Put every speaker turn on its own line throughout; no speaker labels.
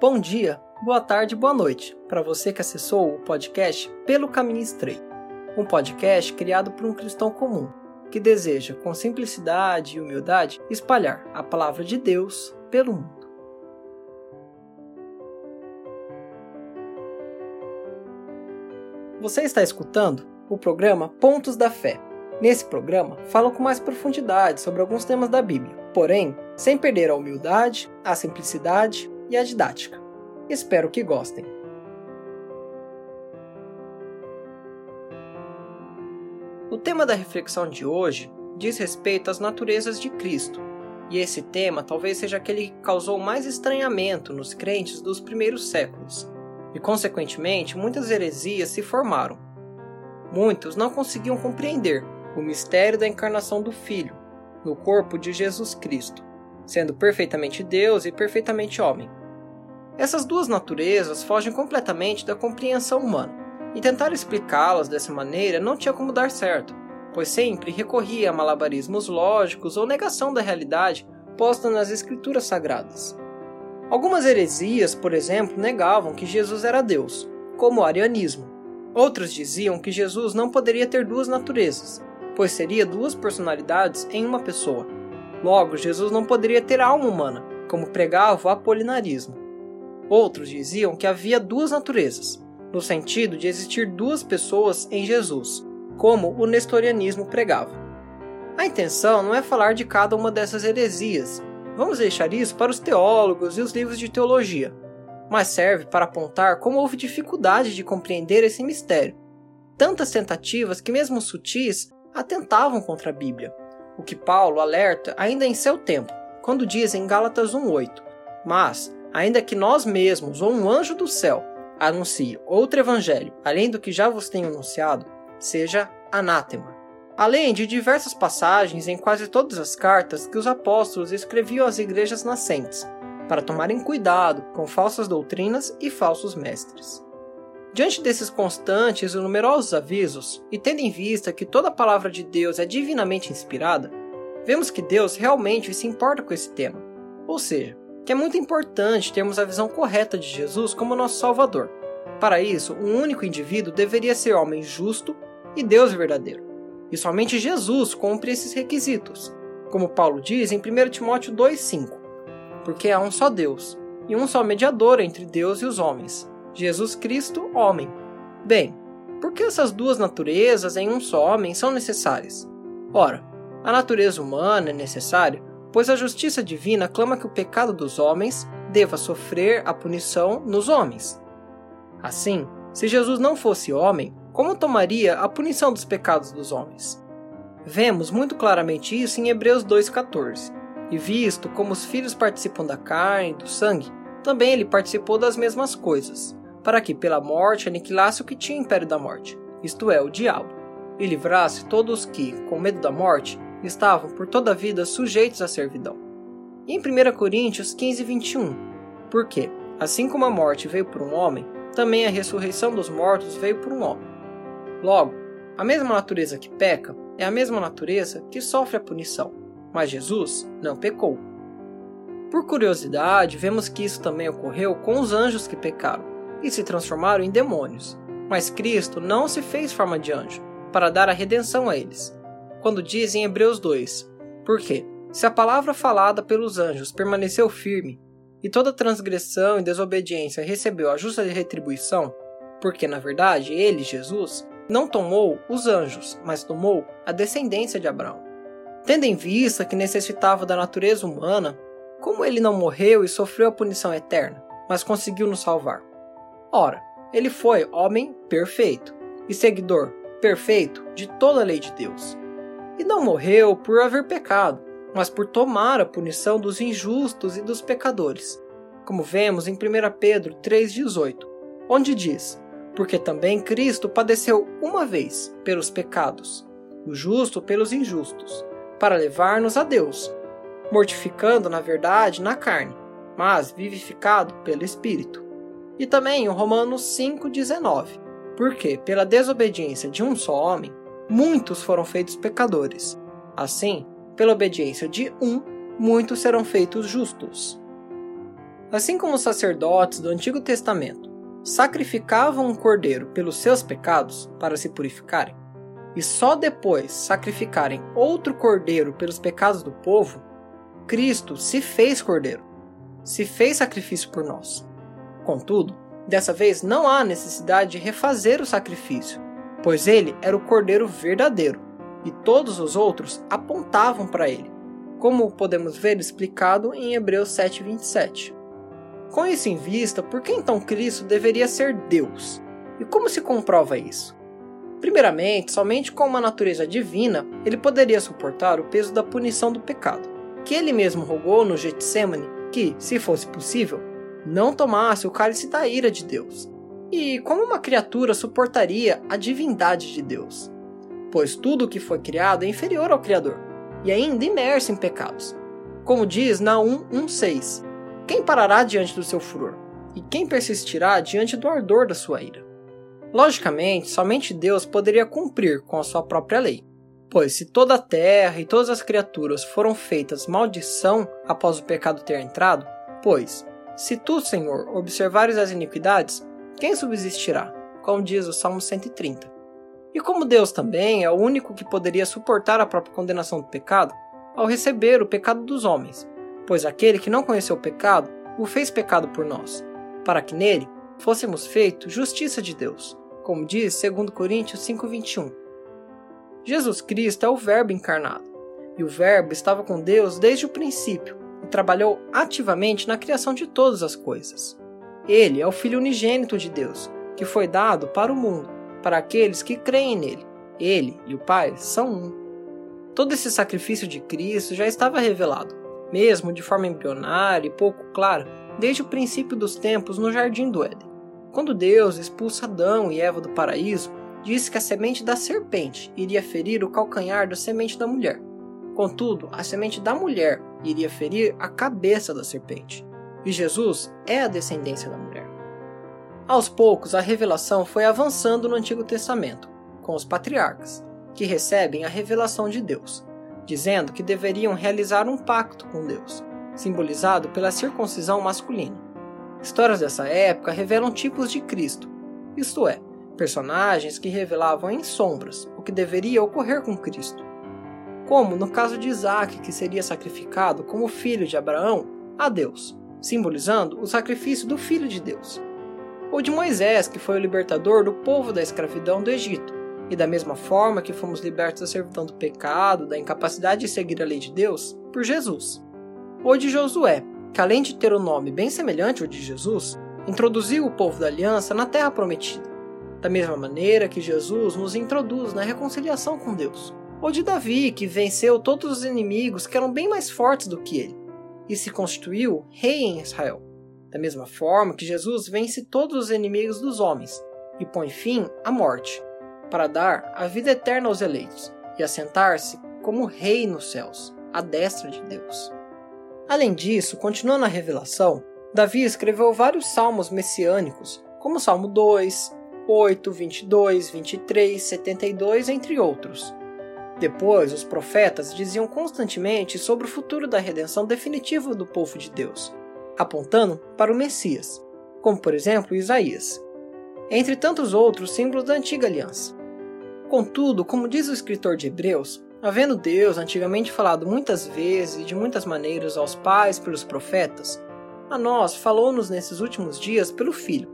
Bom dia, boa tarde, boa noite para você que acessou o podcast Pelo Caminho Estreito, um podcast criado por um cristão comum que deseja, com simplicidade e humildade, espalhar a palavra de Deus pelo mundo. Você está escutando o programa Pontos da Fé. Nesse programa, falo com mais profundidade sobre alguns temas da Bíblia, porém, sem perder a humildade, a simplicidade e a didática. Espero que gostem. O tema da reflexão de hoje diz respeito às naturezas de Cristo, e esse tema talvez seja aquele que causou mais estranhamento nos crentes dos primeiros séculos, e consequentemente muitas heresias se formaram. Muitos não conseguiam compreender o mistério da encarnação do Filho no corpo de Jesus Cristo, sendo perfeitamente Deus e perfeitamente homem. Essas duas naturezas fogem completamente da compreensão humana, e tentar explicá-las dessa maneira não tinha como dar certo, pois sempre recorria a malabarismos lógicos ou negação da realidade posta nas escrituras sagradas. Algumas heresias, por exemplo, negavam que Jesus era Deus, como o arianismo. Outras diziam que Jesus não poderia ter duas naturezas, pois seria duas personalidades em uma pessoa. Logo, Jesus não poderia ter alma humana, como pregava o apolinarismo. Outros diziam que havia duas naturezas, no sentido de existir duas pessoas em Jesus, como o nestorianismo pregava. A intenção não é falar de cada uma dessas heresias, vamos deixar isso para os teólogos e os livros de teologia, mas serve para apontar como houve dificuldade de compreender esse mistério. Tantas tentativas que, mesmo sutis, atentavam contra a Bíblia, o que Paulo alerta ainda em seu tempo, quando diz em Gálatas 1,8: Mas, ainda que nós mesmos ou um anjo do céu anuncie outro evangelho além do que já vos tenho anunciado, seja anátema. Além de diversas passagens em quase todas as cartas que os apóstolos escreviam às igrejas nascentes, para tomarem cuidado com falsas doutrinas e falsos mestres. Diante desses constantes e numerosos avisos, e tendo em vista que toda a palavra de Deus é divinamente inspirada, vemos que Deus realmente se importa com esse tema. Ou seja, que é muito importante termos a visão correta de Jesus como nosso Salvador. Para isso, um único indivíduo deveria ser homem justo e Deus verdadeiro. E somente Jesus cumpre esses requisitos, como Paulo diz em 1 Timóteo 2,5: Porque há um só Deus, e um só mediador entre Deus e os homens, Jesus Cristo, homem. Bem, por que essas duas naturezas em um só homem são necessárias? Ora, a natureza humana é necessária pois a justiça divina clama que o pecado dos homens deva sofrer a punição nos homens. Assim, se Jesus não fosse homem, como tomaria a punição dos pecados dos homens? Vemos muito claramente isso em Hebreus 2,14. E visto como os filhos participam da carne e do sangue, também ele participou das mesmas coisas, para que pela morte aniquilasse o que tinha império da morte, isto é, o diabo, e livrasse todos que, com medo da morte, estavam por toda a vida sujeitos à servidão. E em 1 Coríntios 15, 21, porque, assim como a morte veio por um homem, também a ressurreição dos mortos veio por um homem. Logo, a mesma natureza que peca é a mesma natureza que sofre a punição, mas Jesus não pecou. Por curiosidade, vemos que isso também ocorreu com os anjos que pecaram e se transformaram em demônios, mas Cristo não se fez forma de anjo para dar a redenção a eles quando diz em Hebreus 2: Porque, se a palavra falada pelos anjos permaneceu firme, e toda transgressão e desobediência recebeu a justa retribuição, porque na verdade ele, Jesus, não tomou os anjos, mas tomou a descendência de Abraão. Tendo em vista que necessitava da natureza humana, como ele não morreu e sofreu a punição eterna, mas conseguiu nos salvar? Ora, ele foi homem perfeito e seguidor perfeito de toda a lei de Deus e não morreu por haver pecado, mas por tomar a punição dos injustos e dos pecadores, como vemos em 1 Pedro 3,18, onde diz: Porque também Cristo padeceu uma vez pelos pecados, o justo pelos injustos, para levar-nos a Deus, mortificando na verdade na carne, mas vivificado pelo Espírito. E também em Romanos 5,19, porque pela desobediência de um só homem, muitos foram feitos pecadores. Assim, pela obediência de um, muitos serão feitos justos. Assim como os sacerdotes do Antigo Testamento sacrificavam um cordeiro pelos seus pecados para se purificarem, e só depois sacrificarem outro cordeiro pelos pecados do povo, Cristo se fez cordeiro, se fez sacrifício por nós. Contudo, dessa vez não há necessidade de refazer o sacrifício, pois ele era o cordeiro verdadeiro e todos os outros apontavam para ele, como podemos ver explicado em Hebreus 7:27. Com isso em vista, por que então Cristo deveria ser Deus? E como se comprova isso? Primeiramente, somente com uma natureza divina, ele poderia suportar o peso da punição do pecado, que ele mesmo rogou no Getsemane que, se fosse possível, não tomasse o cálice da ira de Deus. E como uma criatura suportaria a divindade de Deus? Pois tudo o que foi criado é inferior ao Criador, e ainda imerso em pecados. Como diz na 1:16, quem parará diante do seu furor? E quem persistirá diante do ardor da sua ira? Logicamente, somente Deus poderia cumprir com a sua própria lei. Pois se toda a terra e todas as criaturas foram feitas maldição após o pecado ter entrado, pois, se tu, Senhor, observares as iniquidades, quem subsistirá? Como diz o Salmo 130. E como Deus também é o único que poderia suportar a própria condenação do pecado, ao receber o pecado dos homens, pois aquele que não conheceu o pecado o fez pecado por nós, para que nele fôssemos feitos justiça de Deus, como diz 2 Coríntios 5:21. Jesus Cristo é o Verbo encarnado, e o Verbo estava com Deus desde o princípio e trabalhou ativamente na criação de todas as coisas. Ele é o Filho unigênito de Deus, que foi dado para o mundo, para aqueles que creem nele. Ele e o Pai são um. Todo esse sacrifício de Cristo já estava revelado, mesmo de forma embrionária e pouco clara, desde o princípio dos tempos no jardim do Éden. Quando Deus expulsa Adão e Eva do paraíso, disse que a semente da serpente iria ferir o calcanhar da semente da mulher. Contudo, a semente da mulher iria ferir a cabeça da serpente. E Jesus é a descendência da mulher. Aos poucos, a revelação foi avançando no Antigo Testamento, com os patriarcas, que recebem a revelação de Deus, dizendo que deveriam realizar um pacto com Deus, simbolizado pela circuncisão masculina. Histórias dessa época revelam tipos de Cristo, isto é, personagens que revelavam em sombras o que deveria ocorrer com Cristo. Como no caso de Isaac, que seria sacrificado como filho de Abraão a Deus, simbolizando o sacrifício do Filho de Deus. Ou de Moisés, que foi o libertador do povo da escravidão do Egito, e da mesma forma que fomos libertos da servidão do pecado, da incapacidade de seguir a lei de Deus, por Jesus. Ou de Josué, que além de ter um nome bem semelhante ao de Jesus, introduziu o povo da aliança na terra prometida. Da mesma maneira que Jesus nos introduz na reconciliação com Deus. Ou de Davi, que venceu todos os inimigos que eram bem mais fortes do que ele, e se constituiu rei em Israel. Da mesma forma que Jesus vence todos os inimigos dos homens e põe fim à morte, para dar a vida eterna aos eleitos e assentar-se como rei nos céus, à destra de Deus. Além disso, continuando a revelação, Davi escreveu vários salmos messiânicos, como Salmo 2, 8, 22, 23, 72, entre outros. Depois, os profetas diziam constantemente sobre o futuro da redenção definitiva do povo de Deus, apontando para o Messias, como por exemplo Isaías, entre tantos outros símbolos da antiga aliança. Contudo, como diz o escritor de Hebreus, havendo Deus antigamente falado muitas vezes e de muitas maneiras aos pais pelos profetas, a nós falou-nos nesses últimos dias pelo Filho.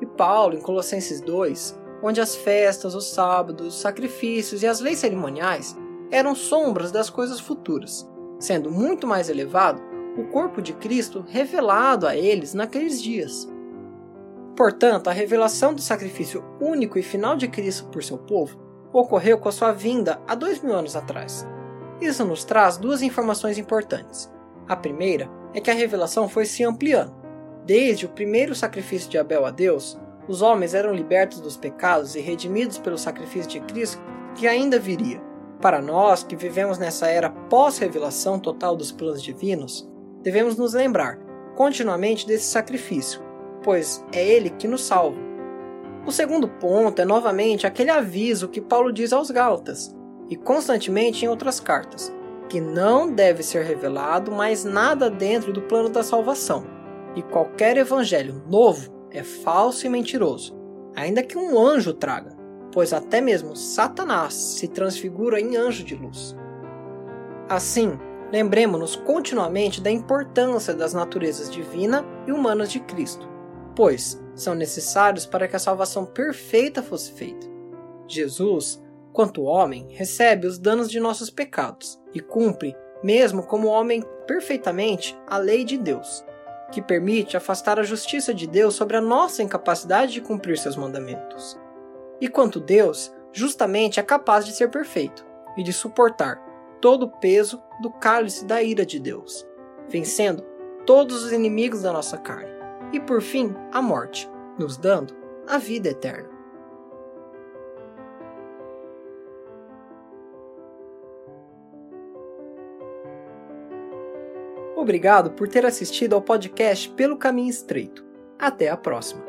E Paulo, em Colossenses 2, onde as festas, os sábados, os sacrifícios e as leis cerimoniais eram sombras das coisas futuras, sendo muito mais elevado o corpo de Cristo revelado a eles naqueles dias. Portanto, a revelação do sacrifício único e final de Cristo por seu povo ocorreu com a sua vinda há dois mil anos atrás. Isso nos traz duas informações importantes. A primeira é que a revelação foi se ampliando. Desde o primeiro sacrifício de Abel a Deus, os homens eram libertos dos pecados e redimidos pelo sacrifício de Cristo que ainda viria. Para nós que vivemos nessa era pós-revelação total dos planos divinos, devemos nos lembrar continuamente desse sacrifício, pois é ele que nos salva. O segundo ponto é novamente aquele aviso que Paulo diz aos Gálatas, e constantemente em outras cartas, que não deve ser revelado mais nada dentro do plano da salvação, e qualquer evangelho novo é falso e mentiroso, ainda que um anjo traga, pois até mesmo Satanás se transfigura em anjo de luz. Assim, lembremos-nos continuamente da importância das naturezas divina e humanas de Cristo, pois são necessários para que a salvação perfeita fosse feita. Jesus, quanto homem, recebe os danos de nossos pecados e cumpre, mesmo como homem, perfeitamente a lei de Deus que permite afastar a justiça de Deus sobre a nossa incapacidade de cumprir seus mandamentos. E quanto Deus, justamente é capaz de ser perfeito e de suportar todo o peso do cálice da ira de Deus, vencendo todos os inimigos da nossa carne, e por fim a morte, nos dando a vida eterna. Obrigado por ter assistido ao podcast Pelo Caminho Estreito. Até a próxima!